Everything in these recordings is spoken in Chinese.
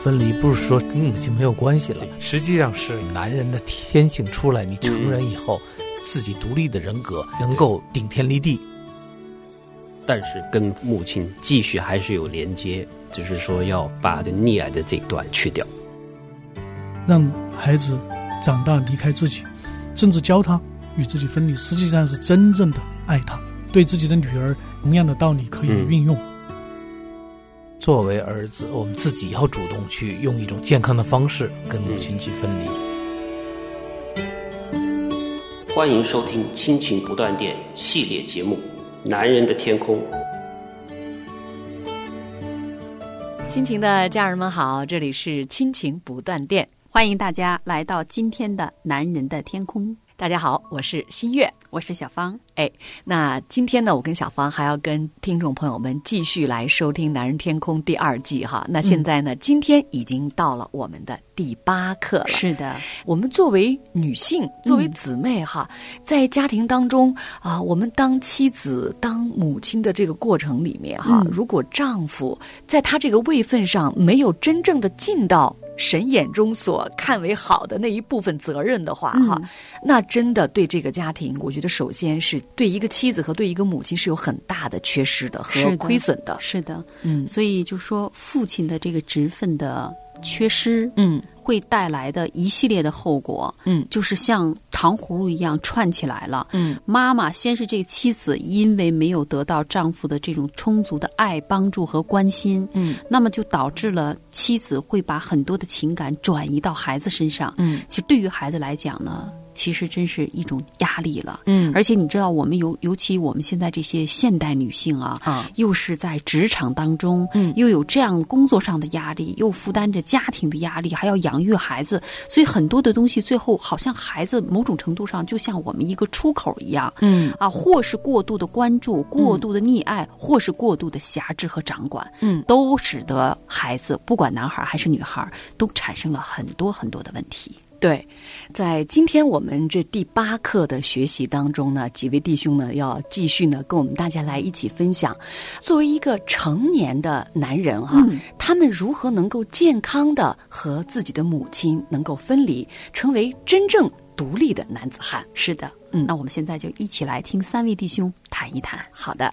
分离不是说跟母亲没有关系了，实际上是男人的天性出来。你成人以后，自己独立的人格能够顶天立地，但是跟母亲继续还是有连接，只是说要把这溺爱的这一段去掉，让孩子长大离开自己，甚至教他与自己分离，实际上是真正的爱他。对自己的女儿，同样的道理可以运用。作为儿子，我们自己要主动去用一种健康的方式跟母亲去分离。欢迎收听《亲情不断电》系列节目《男人的天空》。亲情的家人们好，这里是亲情不断电，欢迎大家来到今天的《男人的天空》。大家好，我是新月，我是小芳。哎，那今天呢，我跟小芳还要跟听众朋友们继续来收听《男人天空》第二季哈。那现在呢，今天已经到了我们的第八课了。是的，我们作为女性，作为姊妹哈，在家庭当中啊，我们当妻子、当母亲的这个过程里面哈，如果丈夫在他这个位分上没有真正的尽到。神眼中所看为好的那一部分责任的话，哈，那真的对这个家庭，我觉得首先是对一个妻子和对一个母亲是有很大的缺失的和亏损的。是的，嗯，所以就说父亲的这个职分的缺失，嗯。会带来的一系列的后果，嗯，就是像糖葫芦一样串起来了，嗯，妈妈先是这个妻子，因为没有得到丈夫的这种充足的爱、帮助和关心，嗯，那么就导致了妻子会把很多的情感转移到孩子身上，嗯，其实对于孩子来讲呢。其实真是一种压力了，嗯，而且你知道，我们尤尤其我们现在这些现代女性啊，啊，又是在职场当中，嗯，又有这样工作上的压力，又负担着家庭的压力，还要养育孩子，所以很多的东西最后好像孩子某种程度上就像我们一个出口一样，嗯，啊，或是过度的关注，过度的溺爱，或是过度的辖制和掌管，嗯，都使得孩子不管男孩还是女孩都产生了很多很多的问题。对，在今天我们这第八课的学习当中呢，几位弟兄呢要继续呢跟我们大家来一起分享，作为一个成年的男人哈，他们如何能够健康的和自己的母亲能够分离，成为真正独立的男子汉。是的，嗯，那我们现在就一起来听三位弟兄谈一谈。好的。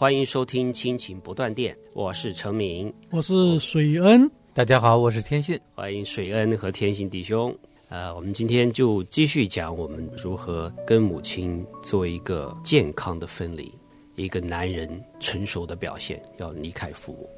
欢迎收听《亲情不断电》，我是陈明，我是水恩，大家好，我是天信，欢迎水恩和天信弟兄。呃，我们今天就继续讲我们如何跟母亲做一个健康的分离，一个男人成熟的表现，要离开父母。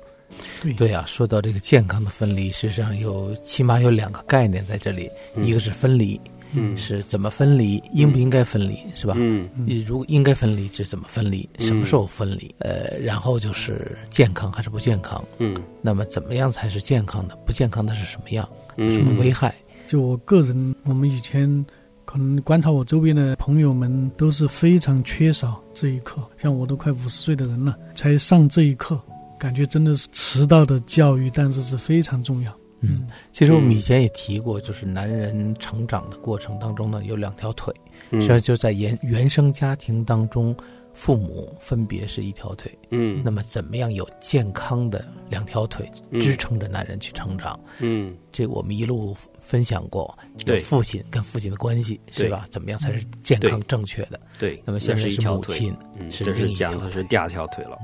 对呀，说到这个健康的分离，实际上有起码有两个概念在这里，一个是分离。嗯，是怎么分离？应不应该分离？是吧？嗯，你如果应该分离，是怎么分离？什么时候分离？呃，然后就是健康还是不健康？嗯，那么怎么样才是健康的？不健康的是什么样？什么危害？就我个人，我们以前可能观察我周边的朋友们，都是非常缺少这一课。像我都快五十岁的人了，才上这一课，感觉真的是迟到的教育，但是是非常重要。嗯，其实我们以前也提过，就是男人成长的过程当中呢，有两条腿，实际上就在原原生家庭当中，父母分别是一条腿。嗯，那么怎么样有健康的两条腿支撑着男人去成长？嗯，这我们一路分享过，对父亲跟父亲的关系是吧？怎么样才是健康正确的？对，那么现在是母亲，这是讲的是第二条腿了。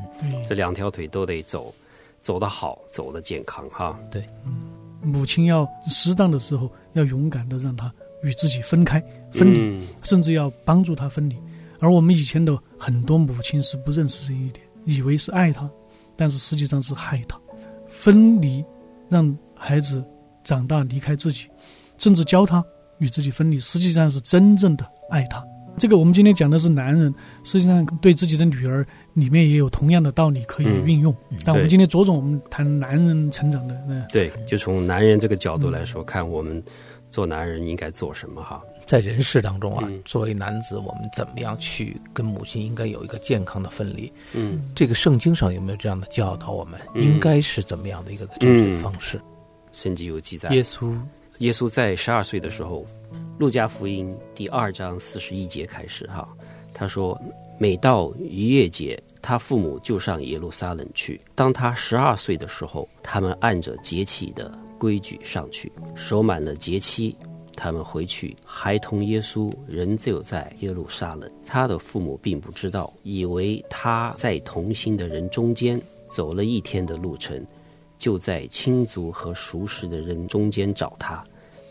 这两条腿都得走，走得好，走得健康哈。对。母亲要适当的时候要勇敢的让他与自己分开分离，甚至要帮助他分离。而我们以前的很多母亲是不认识这一点，以为是爱他，但是实际上是害他。分离，让孩子长大离开自己，甚至教他与自己分离，实际上是真正的爱他。这个我们今天讲的是男人，实际上对自己的女儿里面也有同样的道理可以运用。但我们今天着重我们谈男人成长的，对，就从男人这个角度来说，看我们做男人应该做什么哈。在人世当中啊，作为男子，我们怎么样去跟母亲应该有一个健康的分离？嗯，这个圣经上有没有这样的教导？我们应该是怎么样的一个正确的方式？圣经有记载，耶稣，耶稣在十二岁的时候，路加福音第二章四十一节开始哈，他说：“每到逾越节，他父母就上耶路撒冷去。当他十二岁的时候，他们按着节期的规矩上去，守满了节期。”他们回去，孩童耶稣仍旧在耶路撒冷。他的父母并不知道，以为他在同行的人中间走了一天的路程，就在亲族和熟识的人中间找他。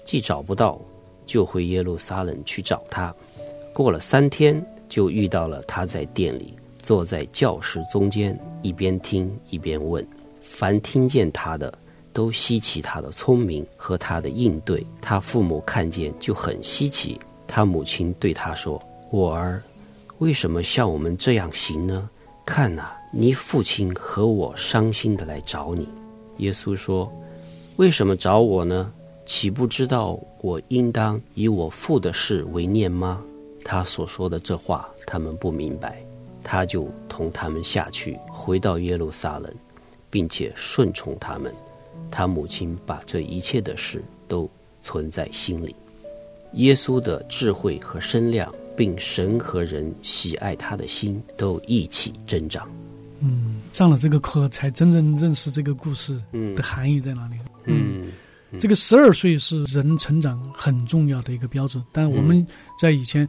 既找不到，就回耶路撒冷去找他。过了三天，就遇到了他在店里，坐在教室中间，一边听一边问。凡听见他的。都稀奇他的聪明和他的应对，他父母看见就很稀奇。他母亲对他说：“我儿，为什么像我们这样行呢？看呐，你父亲和我伤心的来找你。”耶稣说：“为什么找我呢？岂不知道我应当以我父的事为念吗？”他所说的这话，他们不明白。他就同他们下去，回到耶路撒冷，并且顺从他们。他母亲把这一切的事都存在心里。耶稣的智慧和身量，并神和人喜爱他的心，都一起增长。嗯，上了这个课，才真正认识这个故事的含义在哪里。嗯，这个十二岁是人成长很重要的一个标志。但我们在以前，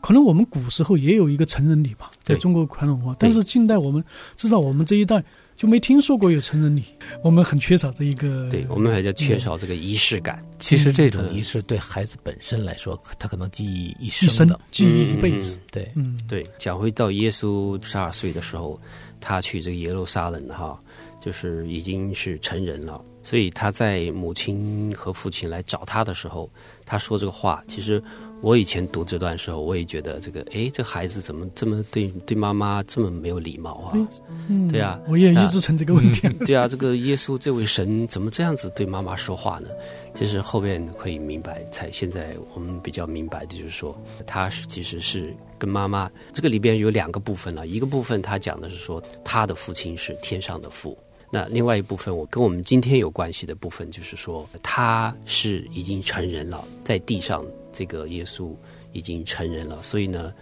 可能我们古时候也有一个成人礼吧，在中国传统文化。但是近代我们至少，我们这一代。就没听说过有成人礼，我们很缺少这一个。对我们还在缺少这个仪式感。其实这种仪式对孩子本身来说，他可能记忆一生的，记忆一辈子。对，嗯，对。讲回到耶稣十二岁的时候，他去这个耶路撒冷哈，就是已经是成人了。所以他在母亲和父亲来找他的时候，他说这个话，其实。我以前读这段时候，我也觉得这个，哎，这孩子怎么这么对对妈妈这么没有礼貌啊？嗯，对啊，我也一直成这个问题。对啊，这个耶稣这位神怎么这样子对妈妈说话呢？其实后面可以明白，才现在我们比较明白的就是说，他是其实是跟妈妈这个里边有两个部分了，一个部分他讲的是说他的父亲是天上的父，那另外一部分我跟我们今天有关系的部分就是说他是已经成人了，在地上。这个耶稣已经成人了，所以呢，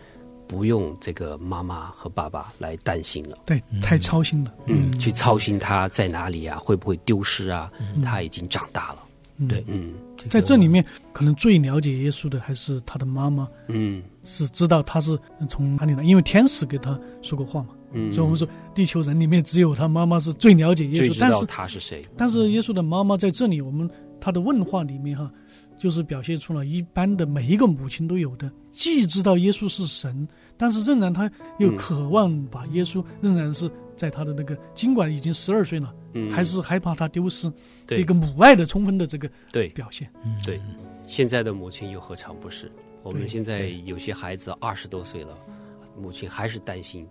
不用这个妈妈和爸爸来担心了。对，太操心了。嗯，去操心他在哪里啊，会不会丢失啊？他已经长大了。对，嗯，在这里面，可能最了解耶稣的还是他的妈妈。嗯，是知道他是从哪里来，因为天使给他说过话嘛。嗯，所以我们说，地球人里面只有他妈妈是最了解耶稣，但是他是谁？但是耶稣的妈妈在这里，我们他的问话里面哈。就是表现出了一般的每一个母亲都有的，既知道耶稣是神，但是仍然他又渴望把耶稣仍然是在他的那个，尽管已经十二岁了，嗯还是害怕他丢失，一个母爱的充分的这个对表现。对，现在的母亲又何尝不是？我们现在有些孩子二十多岁了，母亲还是担心，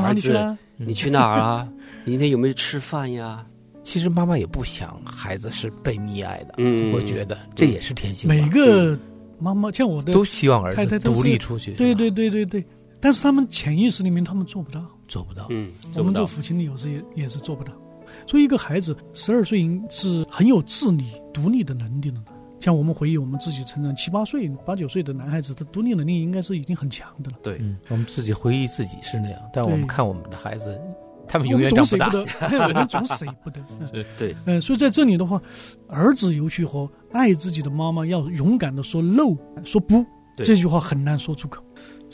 儿子你去哪儿啊？你今天有没有吃饭呀？其实妈妈也不想孩子是被溺爱的，嗯，我觉得这也是天性。每个妈妈像我的都希望儿子独立出去，对对对对对。但是他们潜意识里面他们做不到，做不到。嗯，我们做父亲的有时也也是做不到。所以一个孩子十二岁是很有自理、独立的能力的。像我们回忆我们自己成长七八岁、八九岁的男孩子，他独立能力应该是已经很强的了。对，我们自己回忆自己是那样，但我们看我们的孩子。他们永远长不大，我们总舍不得。对，嗯，所以在这里的话，儿子尤其和爱自己的妈妈要勇敢的说 “no”，说不，这句话很难说出口。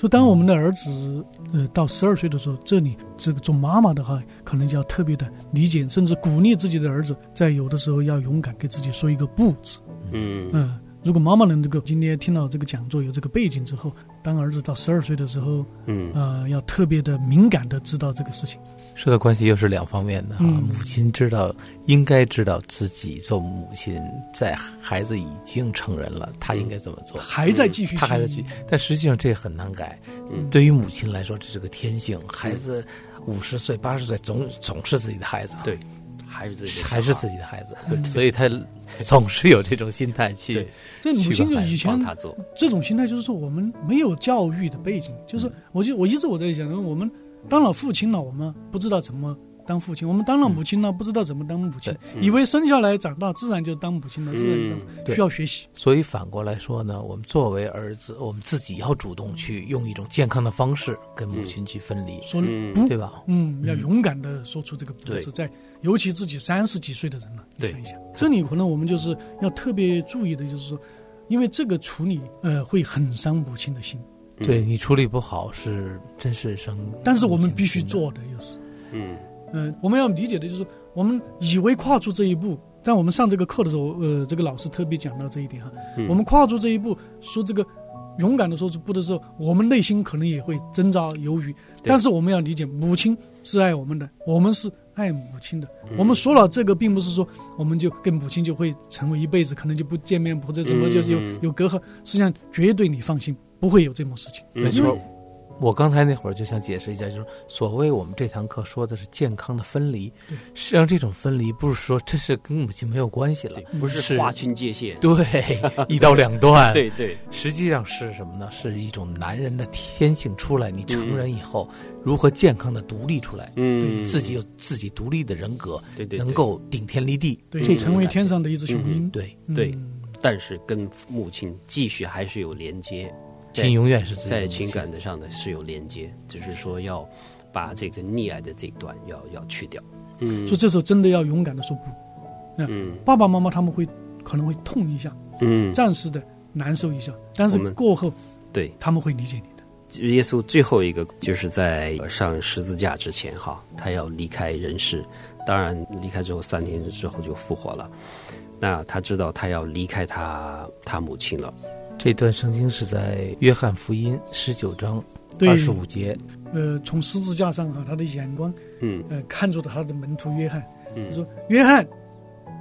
所以，当我们的儿子呃到十二岁的时候，这里这个做妈妈的哈，可能就要特别的理解，甚至鼓励自己的儿子，在有的时候要勇敢给自己说一个“不”字。嗯嗯，如果妈妈能这个今天听到这个讲座有这个背景之后，当儿子到十二岁的时候，嗯，呃，要特别的敏感的知道这个事情。说到关系又是两方面的啊，母亲知道应该知道自己做母亲，在孩子已经成人了，他应该怎么做？还在继续，他还在继续，但实际上这很难改。对于母亲来说，这是个天性。孩子五十岁、八十岁，总总是自己的孩子。对。还是自己，还是自己的孩子，所以他总是有这种心态去。这母亲就以前他做这种心态，就是说我们没有教育的背景，就是我就我一直我在想，我们当了父亲了，我们不知道怎么。当父亲，我们当了母亲呢，不知道怎么当母亲，以为生下来长大自然就当母亲了，自然需要学习。所以反过来说呢，我们作为儿子，我们自己要主动去用一种健康的方式跟母亲去分离，说不，对吧？嗯，要勇敢的说出这个不字，在尤其自己三十几岁的人了，想一想，这里可能我们就是要特别注意的，就是说，因为这个处理呃会很伤母亲的心，对你处理不好是真是伤。但是我们必须做的又是，嗯。嗯，我们要理解的就是，我们以为跨出这一步，但我们上这个课的时候，呃，这个老师特别讲到这一点哈。我们跨出这一步，说这个勇敢的说出不的时候，我们内心可能也会挣扎犹豫。但是我们要理解，母亲是爱我们的，我们是爱母亲的。我们说了这个，并不是说我们就跟母亲就会成为一辈子，可能就不见面或者什么就有有隔阂。实际上，绝对你放心，不会有这种事情。没错。我刚才那会儿就想解释一下，就是所谓我们这堂课说的是健康的分离，实际上这种分离不是说这是跟母亲没有关系了，不是划清界限，对，一刀两断，对对，实际上是什么呢？是一种男人的天性出来，你成人以后如何健康的独立出来，嗯，自己有自己独立的人格，对对，能够顶天立地，对，成为天上的一只雄鹰，对对，但是跟母亲继续还是有连接。情永远是在情感的上的是有连接，只是说要把这个溺爱的这一段要要去掉。嗯，所以这时候真的要勇敢的说不。嗯，爸爸妈妈他们会可能会痛一下，嗯，暂时的难受一下，但是过后，对他们会理解你的。耶稣最后一个就是在上十字架之前，哈，他要离开人世，当然离开之后三天之后就复活了。那他知道他要离开他他母亲了。这段圣经是在约翰福音十九章二十五节。呃，从十字架上哈，他的眼光，嗯，呃，看着他的门徒约翰，他说：“约翰，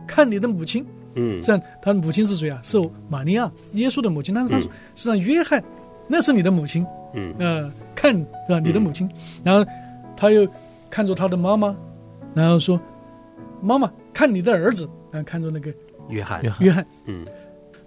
看你的母亲。”嗯，这样他的母亲是谁啊？是玛利亚，耶稣的母亲。但是他说：“实际上，约翰，那是你的母亲。”嗯，呃，看是吧？你的母亲。然后他又看着他的妈妈，然后说：“妈妈，看你的儿子。”然后看着那个约翰，约翰，嗯。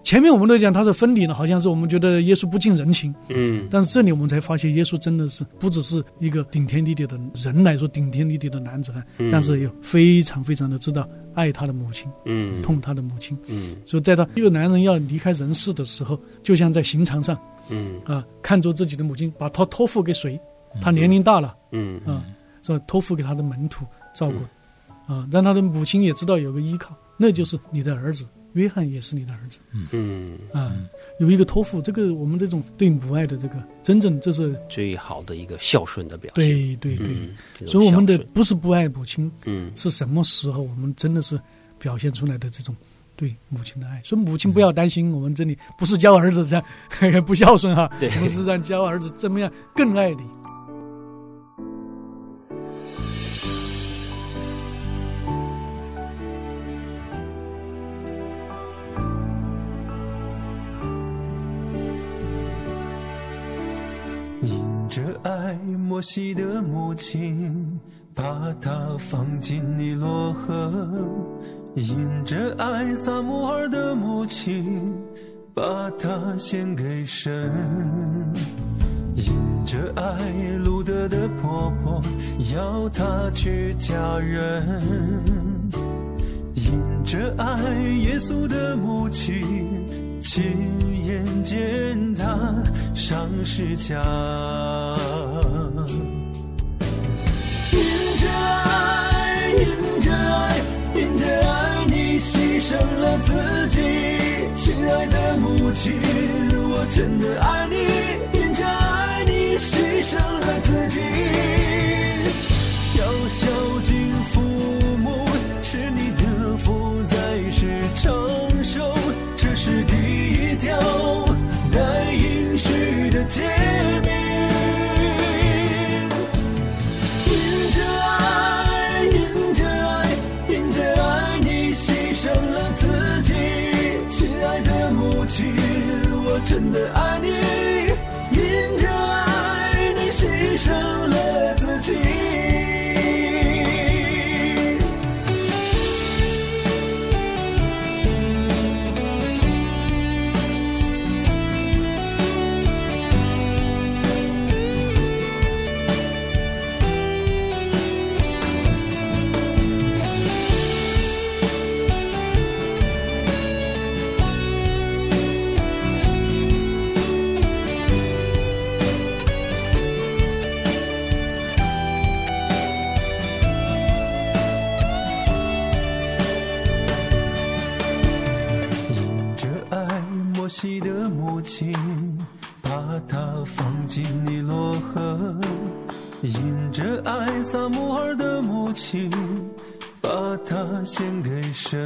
前面我们都讲他是分离了，好像是我们觉得耶稣不近人情，嗯，但是这里我们才发现耶稣真的是不只是一个顶天立地的人来说顶天立地的男子汉，但是又非常非常的知道爱他的母亲，嗯，痛他的母亲，嗯，所以在他一个男人要离开人世的时候，就像在刑场上，嗯。啊，看着自己的母亲，把他托付给谁？他年龄大了，嗯。啊，说托付给他的门徒照顾，啊，让他的母亲也知道有个依靠，那就是你的儿子。约翰也是你的儿子，嗯。啊，有一个托付，这个我们这种对母爱的这个真正，这是最好的一个孝顺的表现。对对对，所以我们的不是不爱母亲，嗯，是什么时候我们真的是表现出来的这种对母亲的爱？所以母亲不要担心，我们这里不是教儿子这样 不孝顺哈，我们是让教儿子怎么样更爱你。着爱摩西的母亲把他放进尼罗河，因着爱撒母耳的母亲把他献给神，因着爱路德的婆婆要他去嫁人，因着爱耶稣的母亲亲。眼见他上十架。因着爱，因着爱，因着爱，你牺牲了自己，亲爱的母亲，我真的爱你。因着爱，你牺牲了自己，要孝真的爱摩西的母亲，把她放进尼罗河；因着爱撒母耳的母亲，把她献给神；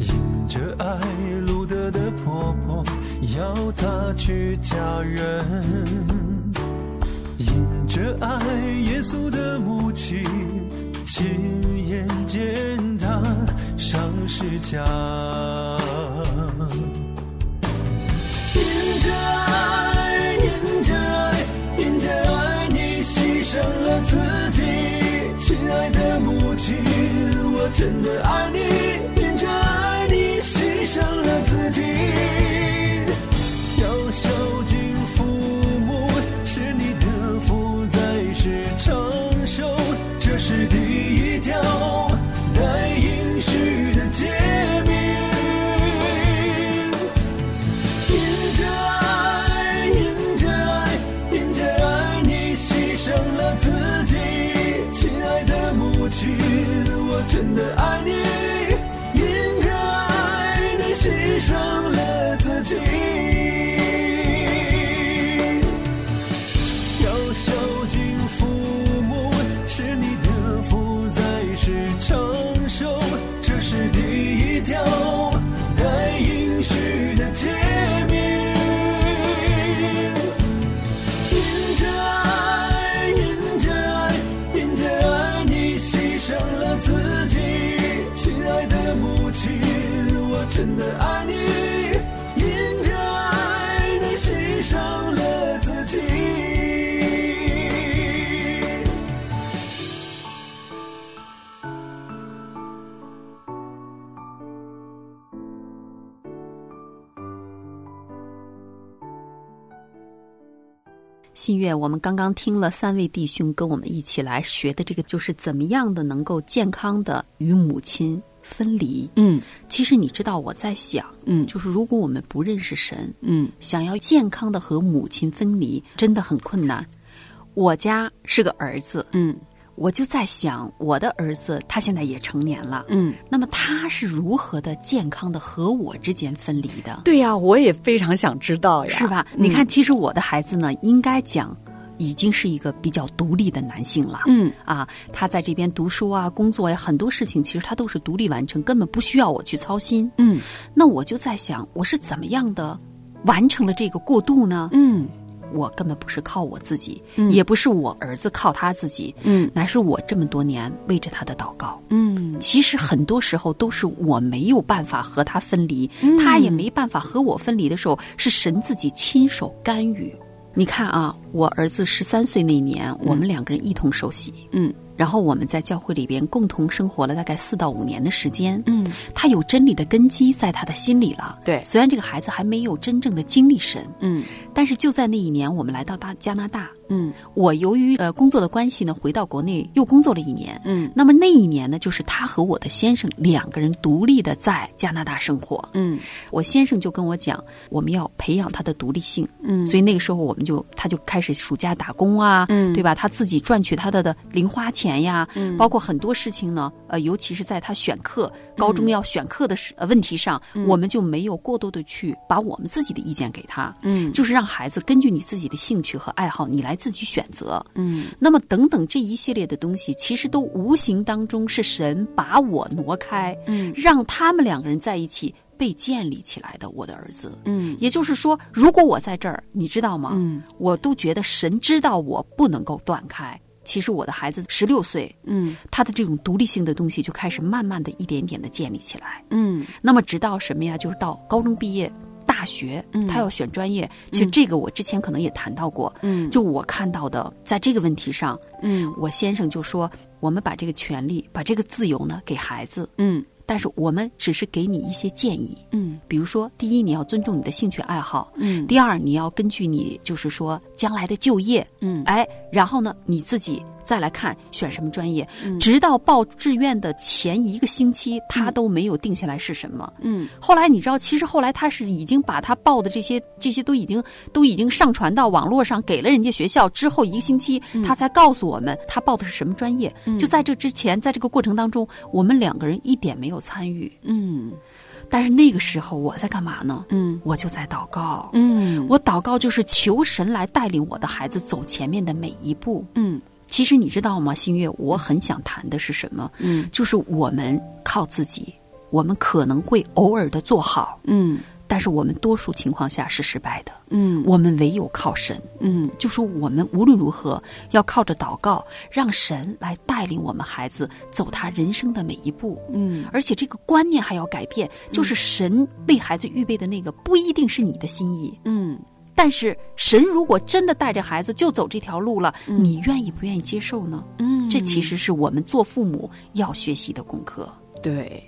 引着爱路德的婆婆，要她去嫁人；因着爱耶稣的母亲，亲眼见他上十架。因着爱，因着爱，因着爱，你牺牲了自己，亲爱的母亲，我真的爱你。因着爱，你牺牲了自己，新月，我们刚刚听了三位弟兄跟我们一起来学的这个，就是怎么样的能够健康的与母亲分离。嗯其实你知道，我在想，嗯就是如果我们不认识神，嗯想要健康的和母亲分离，真的很困难。我家是个儿子，嗯我就在想，我的儿子他现在也成年了，嗯，那么他是如何的健康的和我之间分离的？对呀，我也非常想知道呀，是吧？嗯你看，其实我的孩子呢，应该讲已经是一个比较独立的男性了。嗯啊，他在这边读书啊、工作呀，很多事情其实他都是独立完成，根本不需要我去操心。嗯那我就在想，我是怎么样的完成了这个过渡呢？嗯我根本不是靠我自己，嗯。也不是我儿子靠他自己，嗯。乃是我这么多年为着他的祷告。嗯。其实很多时候都是我没有办法和他分离，嗯。他也没办法和我分离的时候，是神自己亲手干预。你看啊，我儿子十三岁那年，我们两个人一同受洗，嗯然后我们在教会里边共同生活了大概四到五年的时间。嗯，他有真理的根基在他的心里了。对虽然这个孩子还没有真正的经历神，嗯但是就在那一年，我们来到大加拿大，嗯我由于呃工作的关系呢，回到国内又工作了一年。嗯那么那一年呢，就是他和我的先生两个人独立的在加拿大生活。嗯我先生就跟我讲，我们要培养他的独立性。嗯所以那个时候我们就他就开始暑假打工啊，嗯对吧？他自己赚取他的的零花钱呀，嗯包括很多事情呢，呃，尤其是在他选课、高中要选课的事、呃问题上，我们就没有过多的去把我们自己的意见给他，嗯就是让孩子根据你自己的兴趣和爱好，你来自己选择。嗯那么等等这一系列的东西，其实都无形当中是神把我挪开，嗯让他们两个人在一起被建立起来的。我的儿子，嗯也就是说，如果我在这儿，你知道吗？嗯我都觉得神知道我不能够断开。其实我的孩子十六岁，嗯他的这种独立性的东西就开始慢慢的一点点的建立起来。嗯那么直到什么呀？就是到高中毕业。大大学，他要选专业，其实这个我之前可能也谈到过。嗯，就我看到的，在这个问题上，嗯，我先生就说，我们把这个权利，把这个自由呢给孩子，嗯。但是我们只是给你一些建议，嗯，比如说，第一，你要尊重你的兴趣爱好，嗯，第二，你要根据你就是说将来的就业，嗯，哎，然后呢，你自己。再来看选什么专业，直到报志愿的前一个星期，他都没有定下来是什么。嗯，后来你知道，其实后来他是已经把他报的这些这些都已经都已经上传到网络上，给了人家学校。之后一个星期，他才告诉我们他报的是什么专业。就在这之前，在这个过程当中，我们两个人一点没有参与。嗯，但是那个时候我在干嘛呢？嗯，我就在祷告。嗯，我祷告就是求神来带领我的孩子走前面的每一步。嗯。其实你知道吗，新月，我很想谈的是什么？嗯，就是我们靠自己，我们可能会偶尔的做好，嗯，但是我们多数情况下是失败的，嗯，我们唯有靠神，嗯，就说我们无论如何要靠着祷告，让神来带领我们孩子走他人生的每一步，嗯，而且这个观念还要改变，就是神为孩子预备的那个不一定是你的心意，嗯。但是神如果真的带着孩子就走这条路了，你愿意不愿意接受呢？嗯，这其实是我们做父母要学习的功课。对，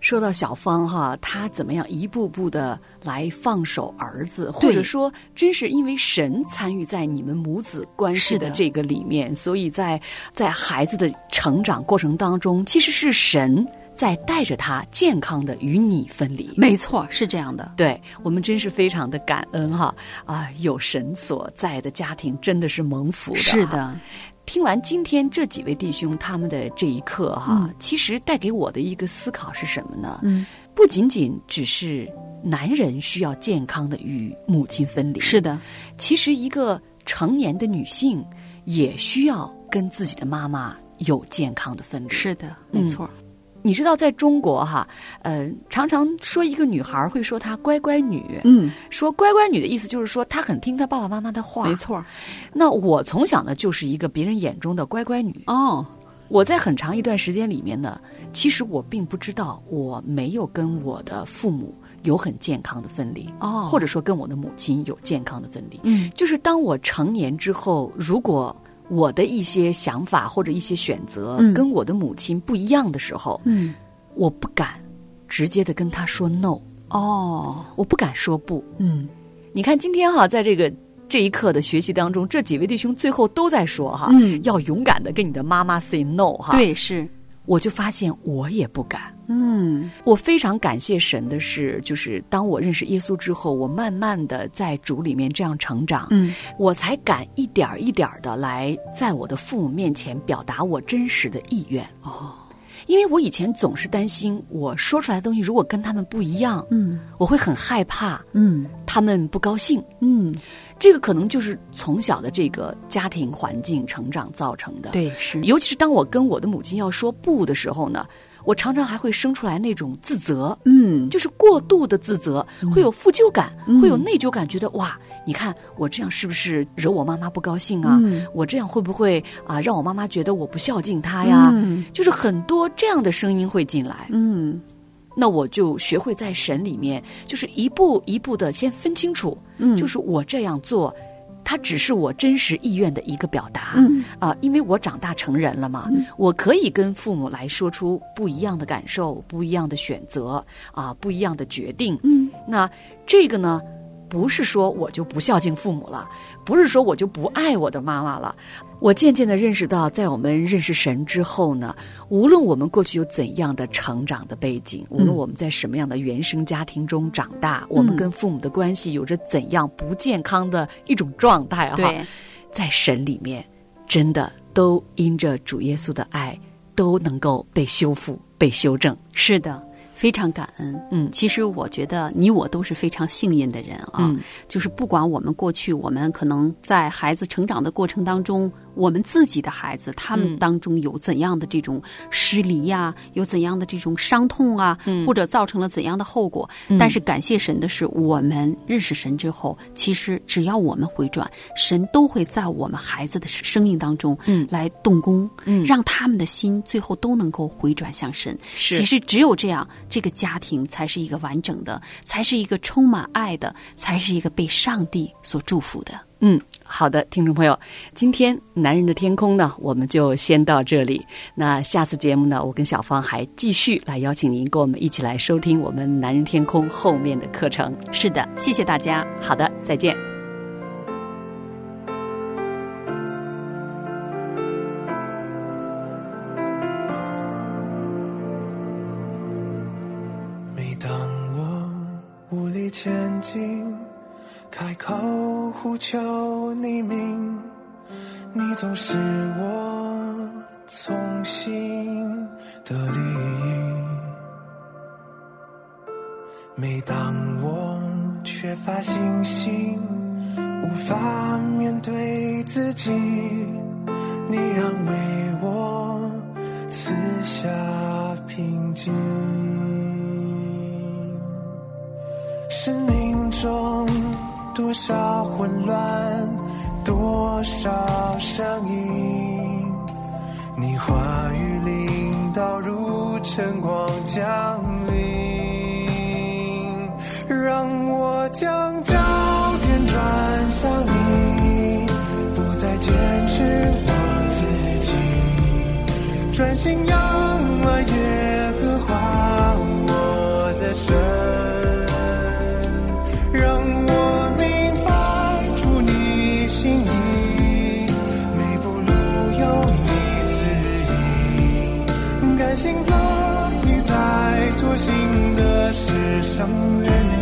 说到小芳哈，她怎么样一步步的来放手儿子，或者说，真是因为神参与在你们母子关系的这个里面，所以在在孩子的成长过程当中，其实是神。在带着他健康的与你分离，没错，是这样的。对我们真是非常的感恩哈啊！有神所在的家庭真的是蒙福的。是的，听完今天这几位弟兄他们的这一刻哈，其实带给我的一个思考是什么呢？嗯，不仅仅只是男人需要健康的与母亲分离，是的，其实一个成年的女性也需要跟自己的妈妈有健康的分离。是的，没错。你知道，在中国哈，呃，常常说一个女孩会说她乖乖女，嗯，说乖乖女的意思就是说她很听她爸爸妈妈的话，没错。那我从小呢就是一个别人眼中的乖乖女哦。我在很长一段时间里面呢，其实我并不知道我没有跟我的父母有很健康的分离哦，或者说跟我的母亲有健康的分离。嗯，就是当我成年之后，如果。我的一些想法或者一些选择跟我的母亲不一样的时候，嗯，我不敢直接的跟他说 no 哦，我不敢说不，嗯，你看今天哈，在这个这一刻的学习当中，这几位弟兄最后都在说哈，嗯，要勇敢的跟你的妈妈 say no 哈，对，是。我就发现我也不敢。嗯，我非常感谢神的是，就是当我认识耶稣之后，我慢慢的在主里面这样成长，嗯，我才敢一点一点的来在我的父母面前表达我真实的意愿。哦，因为我以前总是担心我说出来的东西如果跟他们不一样，嗯，我会很害怕，嗯，他们不高兴，嗯。这个可能就是从小的这个家庭环境成长造成的。对，是。尤其是当我跟我的母亲要说不的时候呢，我常常还会生出来那种自责，嗯，就是过度的自责，会有负疚感，会有内疚感，觉得哇，你看我这样是不是惹我妈妈不高兴啊？我这样会不会啊让我妈妈觉得我不孝敬她呀？就是很多这样的声音会进来。嗯。那我就学会在神里面，就是一步一步的先分清楚，嗯，就是我这样做，它只是我真实意愿的一个表达，嗯。啊，因为我长大成人了嘛，我可以跟父母来说出不一样的感受、不一样的选择啊、不一样的决定，嗯，那这个呢，不是说我就不孝敬父母了，不是说我就不爱我的妈妈了。我渐渐的认识到，在我们认识神之后呢，无论我们过去有怎样的成长的背景，无论我们在什么样的原生家庭中长大，我们跟父母的关系有着怎样不健康的一种状态哈，在神里面，真的都因着主耶稣的爱，都能够被修复、被修正。是的。非常感恩，嗯，其实我觉得你我都是非常幸运的人啊，就是不管我们过去，我们可能在孩子成长的过程当中，我们自己的孩子，他们当中有怎样的这种失离呀，有怎样的这种伤痛啊，或者造成了怎样的后果？但是感谢神的是，我们认识神之后，其实只要我们回转，神都会在我们孩子的生命当中，嗯，来动工，嗯，让他们的心最后都能够回转向神。其实只有这样，这个家庭才是一个完整的，才是一个充满爱的，才是一个被上帝所祝福的。嗯，好的，听众朋友，今天《男人的天空》呢，我们就先到这里。那下次节目呢，我跟小芳还继续来邀请您跟我们一起来收听我们《男人天空》后面的课程。是的，谢谢大家。好的，再见。每当我无力前进。开口呼求你名，你总是我从心的利益。每当我缺乏信心，无法面对自己，你安慰我，赐下平静。生命中。多少混乱，多少声音，你话语领导如晨光降临，让我将焦点转向你，不再坚持我自己，专心仰是想念你。